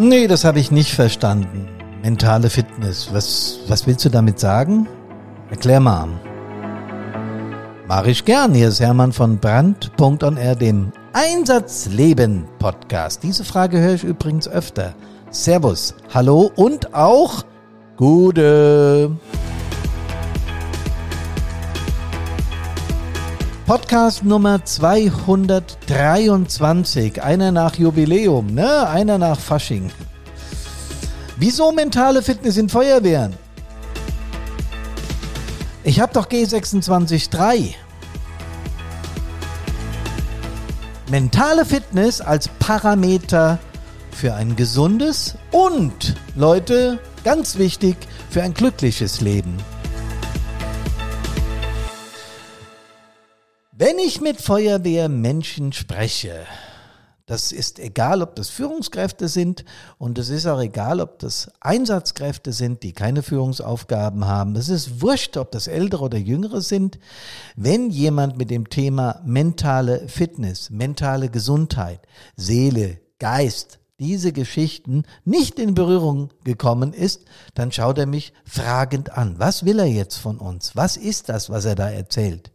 Nee, das habe ich nicht verstanden. Mentale Fitness. Was, was willst du damit sagen? Erklär mal. Mach ich gern. Hier ist Hermann von Brand.onr, dem Einsatzleben Podcast. Diese Frage höre ich übrigens öfter. Servus, hallo und auch Gute. Podcast Nummer 223, einer nach Jubiläum, ne? Einer nach Fasching. Wieso mentale Fitness in Feuerwehren? Ich habe doch G263. Mentale Fitness als Parameter für ein gesundes und, Leute, ganz wichtig, für ein glückliches Leben. Wenn ich mit Feuerwehrmenschen spreche, das ist egal, ob das Führungskräfte sind und es ist auch egal, ob das Einsatzkräfte sind, die keine Führungsaufgaben haben. Es ist wurscht, ob das Ältere oder Jüngere sind. Wenn jemand mit dem Thema mentale Fitness, mentale Gesundheit, Seele, Geist, diese Geschichten nicht in Berührung gekommen ist, dann schaut er mich fragend an. Was will er jetzt von uns? Was ist das, was er da erzählt?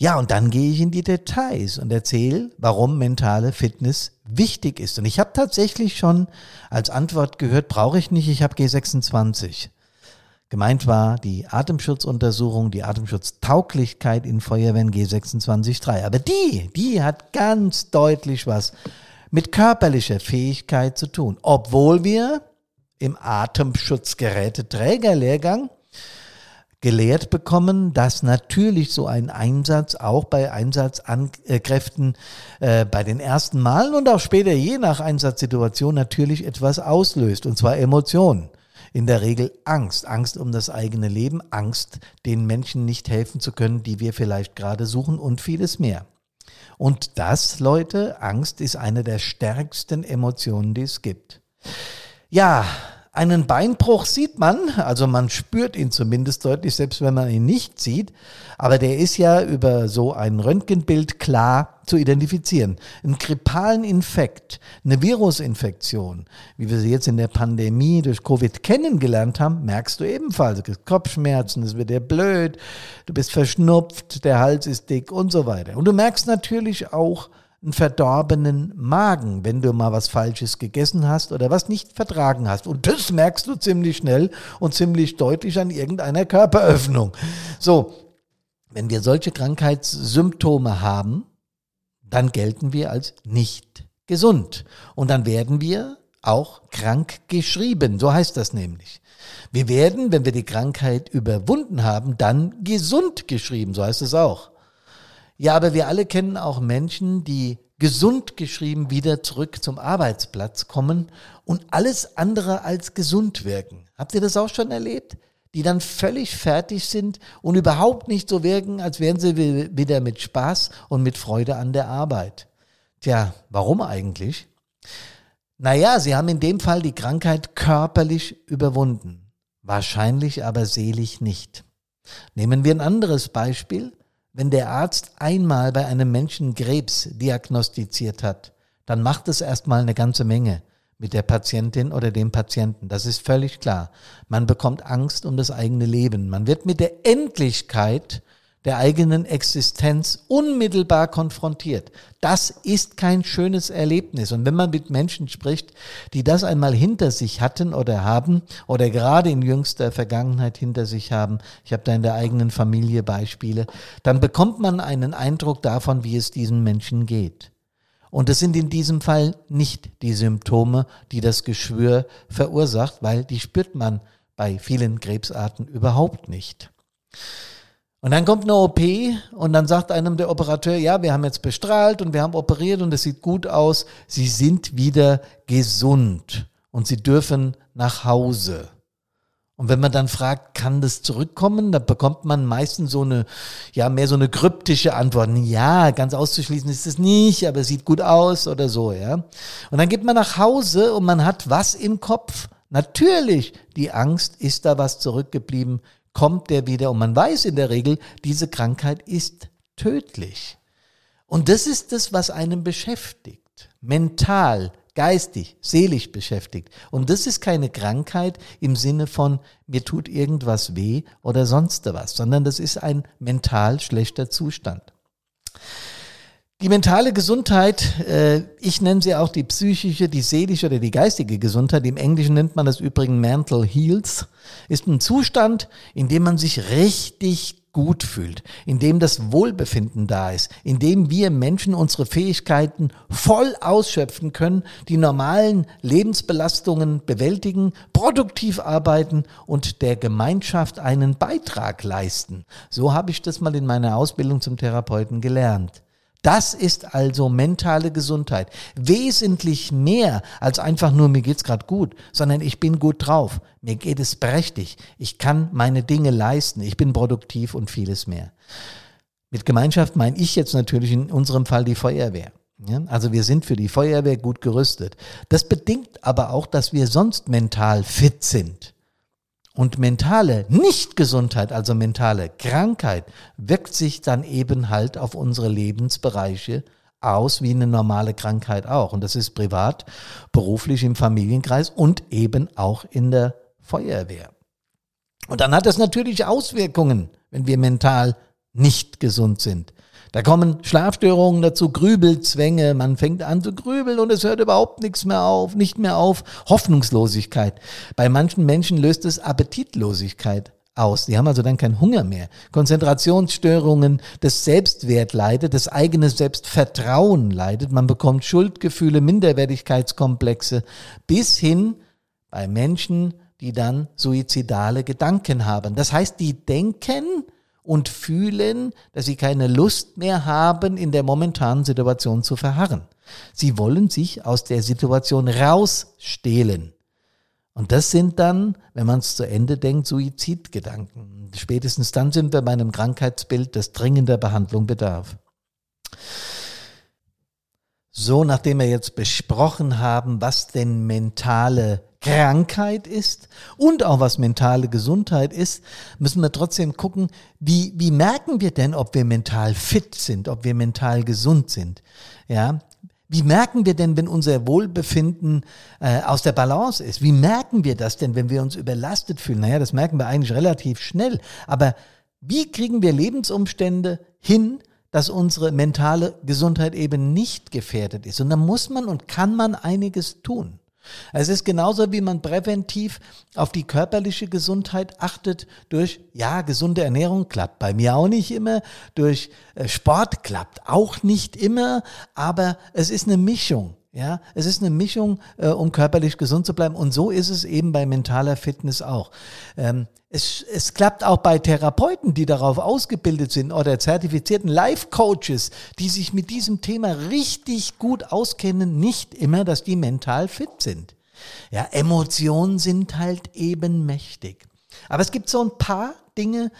Ja, und dann gehe ich in die Details und erzähle, warum mentale Fitness wichtig ist. Und ich habe tatsächlich schon als Antwort gehört, brauche ich nicht, ich habe G26. Gemeint war die Atemschutzuntersuchung, die Atemschutztauglichkeit in Feuerwehren G26.3. Aber die, die hat ganz deutlich was mit körperlicher Fähigkeit zu tun. Obwohl wir im Atemschutzgeräteträgerlehrgang gelehrt bekommen, dass natürlich so ein Einsatz auch bei Einsatzkräften äh, bei den ersten Malen und auch später je nach Einsatzsituation natürlich etwas auslöst, und zwar Emotionen. In der Regel Angst, Angst um das eigene Leben, Angst, den Menschen nicht helfen zu können, die wir vielleicht gerade suchen und vieles mehr. Und das, Leute, Angst ist eine der stärksten Emotionen, die es gibt. Ja, einen Beinbruch sieht man, also man spürt ihn zumindest deutlich, selbst wenn man ihn nicht sieht, aber der ist ja über so ein Röntgenbild klar zu identifizieren. Ein grippalen Infekt, eine Virusinfektion, wie wir sie jetzt in der Pandemie durch Covid kennengelernt haben, merkst du ebenfalls. Kopfschmerzen, es wird dir blöd, du bist verschnupft, der Hals ist dick und so weiter. Und du merkst natürlich auch, einen verdorbenen Magen, wenn du mal was Falsches gegessen hast oder was nicht vertragen hast. Und das merkst du ziemlich schnell und ziemlich deutlich an irgendeiner Körperöffnung. So, wenn wir solche Krankheitssymptome haben, dann gelten wir als nicht gesund. Und dann werden wir auch krank geschrieben. So heißt das nämlich. Wir werden, wenn wir die Krankheit überwunden haben, dann gesund geschrieben. So heißt es auch. Ja, aber wir alle kennen auch Menschen, die gesund geschrieben wieder zurück zum Arbeitsplatz kommen und alles andere als gesund wirken. Habt ihr das auch schon erlebt? Die dann völlig fertig sind und überhaupt nicht so wirken, als wären sie wieder mit Spaß und mit Freude an der Arbeit. Tja, warum eigentlich? Naja, sie haben in dem Fall die Krankheit körperlich überwunden, wahrscheinlich aber selig nicht. Nehmen wir ein anderes Beispiel. Wenn der Arzt einmal bei einem Menschen Krebs diagnostiziert hat, dann macht es erstmal eine ganze Menge mit der Patientin oder dem Patienten. Das ist völlig klar. Man bekommt Angst um das eigene Leben. Man wird mit der Endlichkeit der eigenen Existenz unmittelbar konfrontiert. Das ist kein schönes Erlebnis. Und wenn man mit Menschen spricht, die das einmal hinter sich hatten oder haben oder gerade in jüngster Vergangenheit hinter sich haben, ich habe da in der eigenen Familie Beispiele, dann bekommt man einen Eindruck davon, wie es diesen Menschen geht. Und es sind in diesem Fall nicht die Symptome, die das Geschwür verursacht, weil die spürt man bei vielen Krebsarten überhaupt nicht. Und dann kommt eine OP und dann sagt einem der Operateur, ja, wir haben jetzt bestrahlt und wir haben operiert und es sieht gut aus. Sie sind wieder gesund und sie dürfen nach Hause. Und wenn man dann fragt, kann das zurückkommen, dann bekommt man meistens so eine, ja, mehr so eine kryptische Antwort. Ja, ganz auszuschließen ist es nicht, aber es sieht gut aus oder so, ja. Und dann geht man nach Hause und man hat was im Kopf? Natürlich, die Angst, ist da was zurückgeblieben? Kommt der wieder. Und man weiß in der Regel, diese Krankheit ist tödlich. Und das ist das, was einen beschäftigt. Mental, geistig, seelisch beschäftigt. Und das ist keine Krankheit im Sinne von, mir tut irgendwas weh oder sonst was, sondern das ist ein mental schlechter Zustand. Die mentale Gesundheit, äh, ich nenne sie auch die psychische, die seelische oder die geistige Gesundheit, im Englischen nennt man das übrigens Mental Heals, ist ein Zustand, in dem man sich richtig gut fühlt, in dem das Wohlbefinden da ist, in dem wir Menschen unsere Fähigkeiten voll ausschöpfen können, die normalen Lebensbelastungen bewältigen, produktiv arbeiten und der Gemeinschaft einen Beitrag leisten. So habe ich das mal in meiner Ausbildung zum Therapeuten gelernt. Das ist also mentale Gesundheit. Wesentlich mehr als einfach nur, mir geht's gerade gut, sondern ich bin gut drauf, mir geht es prächtig, ich kann meine Dinge leisten, ich bin produktiv und vieles mehr. Mit Gemeinschaft meine ich jetzt natürlich in unserem Fall die Feuerwehr. Also wir sind für die Feuerwehr gut gerüstet. Das bedingt aber auch, dass wir sonst mental fit sind. Und mentale Nichtgesundheit, also mentale Krankheit, wirkt sich dann eben halt auf unsere Lebensbereiche aus, wie eine normale Krankheit auch. Und das ist privat, beruflich im Familienkreis und eben auch in der Feuerwehr. Und dann hat das natürlich Auswirkungen, wenn wir mental nicht gesund sind. Da kommen Schlafstörungen dazu, Grübelzwänge, man fängt an zu grübeln und es hört überhaupt nichts mehr auf, nicht mehr auf. Hoffnungslosigkeit. Bei manchen Menschen löst es Appetitlosigkeit aus. Die haben also dann keinen Hunger mehr. Konzentrationsstörungen, das Selbstwert leidet, das eigene Selbstvertrauen leidet, man bekommt Schuldgefühle, Minderwertigkeitskomplexe, bis hin bei Menschen, die dann suizidale Gedanken haben. Das heißt, die denken, und fühlen, dass sie keine Lust mehr haben, in der momentanen Situation zu verharren. Sie wollen sich aus der Situation rausstehlen. Und das sind dann, wenn man es zu Ende denkt, Suizidgedanken. Spätestens dann sind wir bei einem Krankheitsbild, das dringender Behandlung bedarf. So, nachdem wir jetzt besprochen haben, was denn mentale Krankheit ist und auch was mentale Gesundheit ist, müssen wir trotzdem gucken, wie, wie merken wir denn, ob wir mental fit sind, ob wir mental gesund sind. Ja, wie merken wir denn, wenn unser Wohlbefinden äh, aus der Balance ist? Wie merken wir das denn, wenn wir uns überlastet fühlen? Naja, das merken wir eigentlich relativ schnell. Aber wie kriegen wir Lebensumstände hin, dass unsere mentale Gesundheit eben nicht gefährdet ist? Und da muss man und kann man einiges tun. Es ist genauso, wie man präventiv auf die körperliche Gesundheit achtet durch, ja, gesunde Ernährung klappt bei mir auch nicht immer, durch äh, Sport klappt auch nicht immer, aber es ist eine Mischung. Ja, es ist eine Mischung, äh, um körperlich gesund zu bleiben. Und so ist es eben bei mentaler Fitness auch. Ähm, es, es klappt auch bei Therapeuten, die darauf ausgebildet sind oder zertifizierten Life-Coaches, die sich mit diesem Thema richtig gut auskennen, nicht immer, dass die mental fit sind. Ja, Emotionen sind halt eben mächtig. Aber es gibt so ein paar Dinge,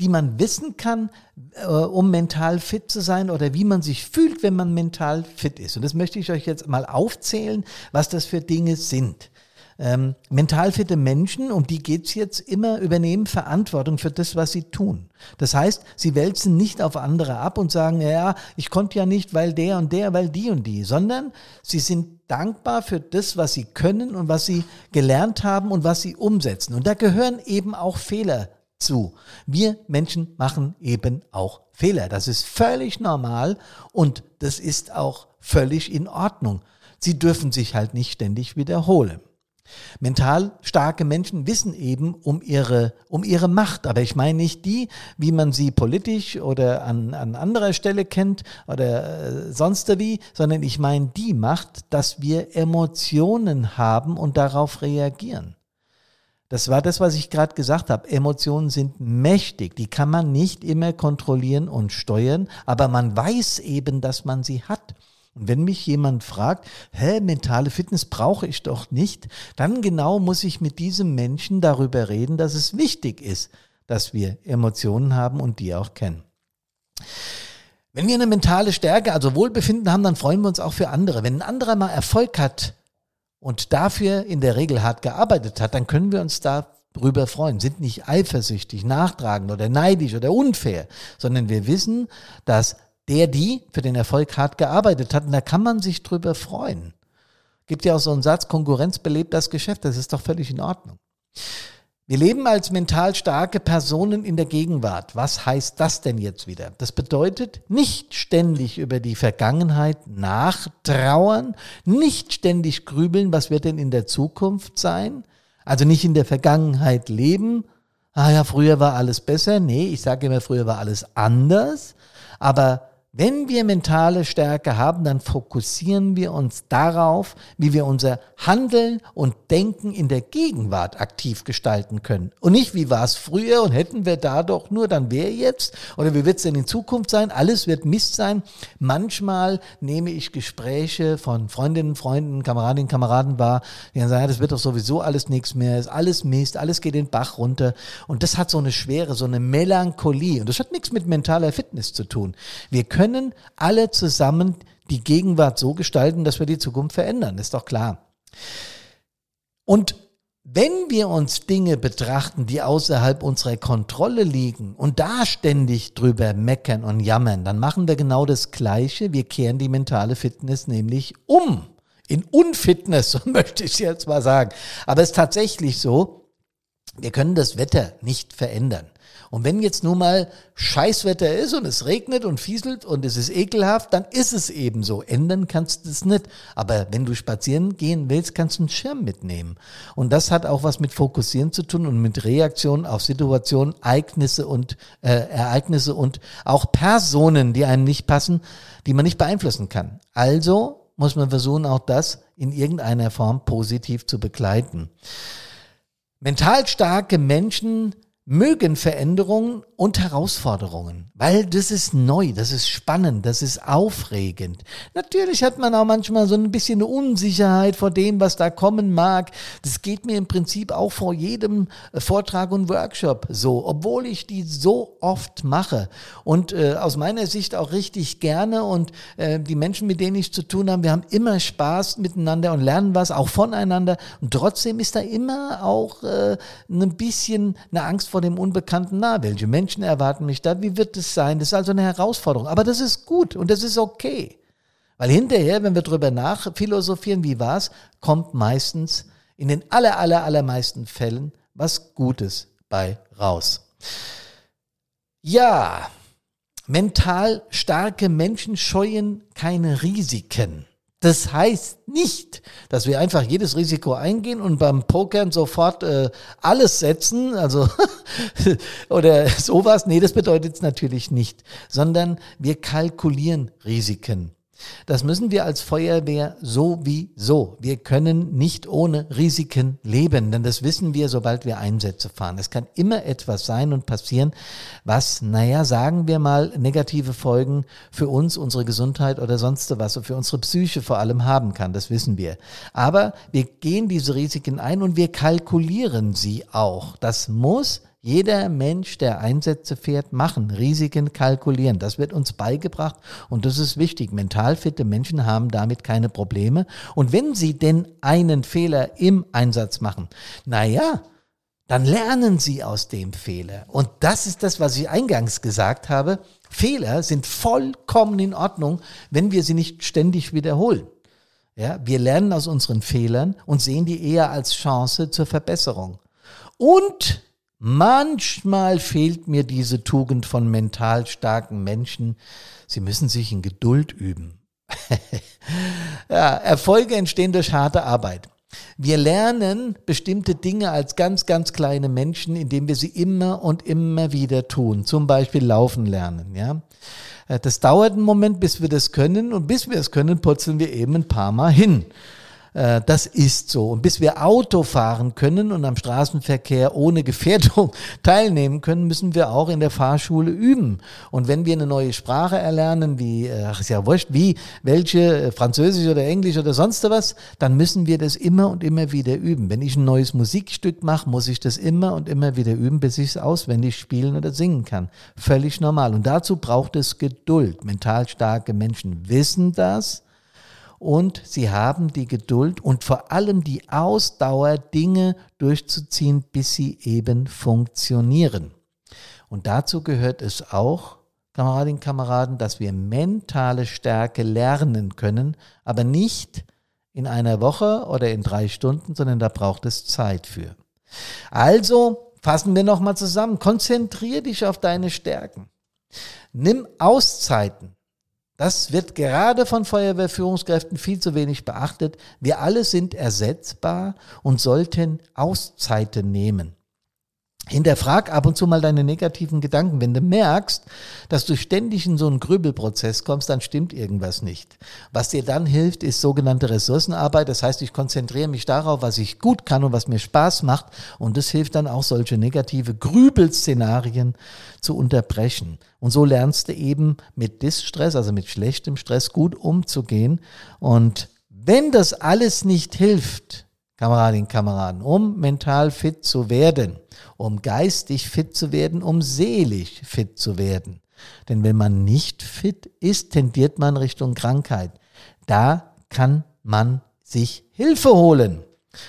die man wissen kann, äh, um mental fit zu sein oder wie man sich fühlt, wenn man mental fit ist. Und das möchte ich euch jetzt mal aufzählen, was das für Dinge sind. Ähm, mental fitte Menschen, um die geht's jetzt immer, übernehmen Verantwortung für das, was sie tun. Das heißt, sie wälzen nicht auf andere ab und sagen, ja, ich konnte ja nicht, weil der und der, weil die und die, sondern sie sind dankbar für das, was sie können und was sie gelernt haben und was sie umsetzen. Und da gehören eben auch Fehler zu. Wir Menschen machen eben auch Fehler. Das ist völlig normal und das ist auch völlig in Ordnung. Sie dürfen sich halt nicht ständig wiederholen. Mental starke Menschen wissen eben um ihre, um ihre Macht, aber ich meine nicht die, wie man sie politisch oder an, an anderer Stelle kennt oder äh, sonst wie, sondern ich meine die Macht, dass wir Emotionen haben und darauf reagieren. Das war das, was ich gerade gesagt habe. Emotionen sind mächtig. Die kann man nicht immer kontrollieren und steuern, aber man weiß eben, dass man sie hat. Und wenn mich jemand fragt, hä, mentale Fitness brauche ich doch nicht, dann genau muss ich mit diesem Menschen darüber reden, dass es wichtig ist, dass wir Emotionen haben und die auch kennen. Wenn wir eine mentale Stärke, also Wohlbefinden haben, dann freuen wir uns auch für andere. Wenn ein anderer mal Erfolg hat und dafür in der Regel hart gearbeitet hat, dann können wir uns darüber freuen, sind nicht eifersüchtig, nachtragend oder neidisch oder unfair, sondern wir wissen, dass der, die für den Erfolg hart gearbeitet hat. Und da kann man sich drüber freuen. Gibt ja auch so einen Satz, Konkurrenz belebt das Geschäft, das ist doch völlig in Ordnung. Wir leben als mental starke Personen in der Gegenwart. Was heißt das denn jetzt wieder? Das bedeutet nicht ständig über die Vergangenheit nachtrauern, nicht ständig grübeln, was wird denn in der Zukunft sein, also nicht in der Vergangenheit leben. Ah ja, früher war alles besser. Nee, ich sage immer, früher war alles anders. Aber wenn wir mentale Stärke haben, dann fokussieren wir uns darauf, wie wir unser Handeln und Denken in der Gegenwart aktiv gestalten können. Und nicht, wie war es früher und hätten wir da doch nur, dann wäre jetzt. Oder wie wird es denn in Zukunft sein? Alles wird Mist sein. Manchmal nehme ich Gespräche von Freundinnen, Freunden, Kameradinnen, Kameraden wahr, die dann sagen, ja, das wird doch sowieso alles nichts mehr, ist alles Mist, alles geht den Bach runter. Und das hat so eine Schwere, so eine Melancholie. Und das hat nichts mit mentaler Fitness zu tun. Wir können können alle zusammen die Gegenwart so gestalten, dass wir die Zukunft verändern. ist doch klar. Und wenn wir uns Dinge betrachten, die außerhalb unserer Kontrolle liegen und da ständig drüber meckern und jammern, dann machen wir genau das Gleiche. Wir kehren die mentale Fitness nämlich um. In Unfitness, so möchte ich jetzt mal sagen. Aber es ist tatsächlich so, wir können das Wetter nicht verändern. Und wenn jetzt nun mal Scheißwetter ist und es regnet und fieselt und es ist ekelhaft, dann ist es eben so. Ändern kannst du es nicht. Aber wenn du spazieren gehen willst, kannst du einen Schirm mitnehmen. Und das hat auch was mit Fokussieren zu tun und mit Reaktionen auf Situationen, Ereignisse und äh, Ereignisse und auch Personen, die einem nicht passen, die man nicht beeinflussen kann. Also muss man versuchen, auch das in irgendeiner Form positiv zu begleiten. Mental starke Menschen mögen Veränderungen und Herausforderungen, weil das ist neu, das ist spannend, das ist aufregend. Natürlich hat man auch manchmal so ein bisschen eine Unsicherheit vor dem, was da kommen mag. Das geht mir im Prinzip auch vor jedem äh, Vortrag und Workshop so, obwohl ich die so oft mache und äh, aus meiner Sicht auch richtig gerne und äh, die Menschen, mit denen ich zu tun habe, wir haben immer Spaß miteinander und lernen was auch voneinander und trotzdem ist da immer auch äh, ein bisschen eine Angst vor dem Unbekannten nah. Welche Menschen erwarten mich da? Wie wird es sein? Das ist also eine Herausforderung. Aber das ist gut und das ist okay. Weil hinterher, wenn wir drüber nachphilosophieren, wie war's, kommt meistens in den aller, aller, allermeisten Fällen was Gutes bei raus. Ja, mental starke Menschen scheuen keine Risiken. Das heißt nicht, dass wir einfach jedes Risiko eingehen und beim Pokern sofort äh, alles setzen, also oder sowas. Nee, das bedeutet es natürlich nicht, sondern wir kalkulieren Risiken. Das müssen wir als Feuerwehr sowieso. Wir können nicht ohne Risiken leben, denn das wissen wir, sobald wir Einsätze fahren. Es kann immer etwas sein und passieren, was, naja, sagen wir mal, negative Folgen für uns, unsere Gesundheit oder sonst was, für unsere Psyche vor allem haben kann. Das wissen wir. Aber wir gehen diese Risiken ein und wir kalkulieren sie auch. Das muss jeder Mensch, der Einsätze fährt, machen, Risiken kalkulieren. Das wird uns beigebracht und das ist wichtig. Mental fitte Menschen haben damit keine Probleme. Und wenn sie denn einen Fehler im Einsatz machen, naja, dann lernen sie aus dem Fehler. Und das ist das, was ich eingangs gesagt habe. Fehler sind vollkommen in Ordnung, wenn wir sie nicht ständig wiederholen. Ja, wir lernen aus unseren Fehlern und sehen die eher als Chance zur Verbesserung. Und Manchmal fehlt mir diese Tugend von mental starken Menschen. Sie müssen sich in Geduld üben. ja, Erfolge entstehen durch harte Arbeit. Wir lernen bestimmte Dinge als ganz, ganz kleine Menschen, indem wir sie immer und immer wieder tun. Zum Beispiel laufen lernen, ja. Äh, das dauert einen Moment, bis wir das können und bis wir es können, putzeln wir eben ein paar Mal hin. Äh, das ist so. Und bis wir Auto fahren können und am Straßenverkehr ohne Gefährdung teilnehmen können, müssen wir auch in der Fahrschule üben. Und wenn wir eine neue Sprache erlernen, wie, äh, ach ist ja wurscht, wie, welche, äh, Französisch oder Englisch oder sonst was, dann müssen wir das immer und immer wieder üben. Wenn ich ein neues Musikstück mache, muss ich das immer und immer wieder üben, bis ich es auswendig spielen oder singen kann. Völlig normal. Und dazu braucht es Geduld. Mental starke Menschen wissen das und sie haben die Geduld und vor allem die Ausdauer, Dinge durchzuziehen, bis sie eben funktionieren. Und dazu gehört es auch, Kameradinnen und Kameraden, dass wir mentale Stärke lernen können, aber nicht in einer Woche oder in drei Stunden, sondern da braucht es Zeit für. Also fassen wir nochmal zusammen. Konzentrier dich auf deine Stärken. Nimm Auszeiten. Das wird gerade von Feuerwehrführungskräften viel zu wenig beachtet. Wir alle sind ersetzbar und sollten Auszeiten nehmen. Hinterfrag ab und zu mal deine negativen Gedanken. Wenn du merkst, dass du ständig in so einen Grübelprozess kommst, dann stimmt irgendwas nicht. Was dir dann hilft, ist sogenannte Ressourcenarbeit. Das heißt, ich konzentriere mich darauf, was ich gut kann und was mir Spaß macht. Und das hilft dann auch, solche negative Grübelszenarien zu unterbrechen. Und so lernst du eben mit Distress, also mit schlechtem Stress, gut umzugehen. Und wenn das alles nicht hilft, Kameradinnen, Kameraden, um mental fit zu werden, um geistig fit zu werden, um seelisch fit zu werden. Denn wenn man nicht fit ist, tendiert man Richtung Krankheit. Da kann man sich Hilfe holen.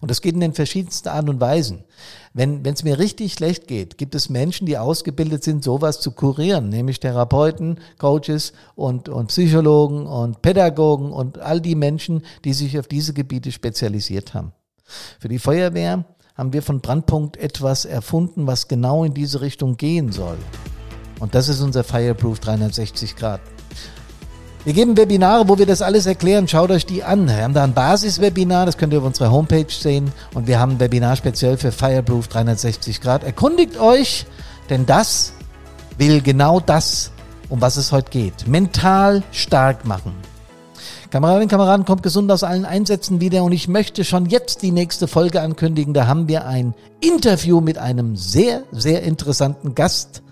Und das geht in den verschiedensten Arten und Weisen. Wenn es mir richtig schlecht geht, gibt es Menschen, die ausgebildet sind, sowas zu kurieren, nämlich Therapeuten, Coaches und, und Psychologen und Pädagogen und all die Menschen, die sich auf diese Gebiete spezialisiert haben. Für die Feuerwehr haben wir von Brandpunkt etwas erfunden, was genau in diese Richtung gehen soll. Und das ist unser Fireproof 360 Grad. Wir geben Webinare, wo wir das alles erklären. Schaut euch die an. Wir haben da ein Basiswebinar, das könnt ihr auf unserer Homepage sehen. Und wir haben ein Webinar speziell für Fireproof 360 Grad. Erkundigt euch, denn das will genau das, um was es heute geht. Mental stark machen. Kameradinnen und Kameraden, kommt gesund aus allen Einsätzen wieder und ich möchte schon jetzt die nächste Folge ankündigen. Da haben wir ein Interview mit einem sehr, sehr interessanten Gast.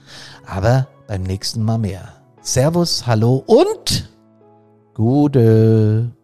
Aber beim nächsten Mal mehr. Servus, hallo und Gute.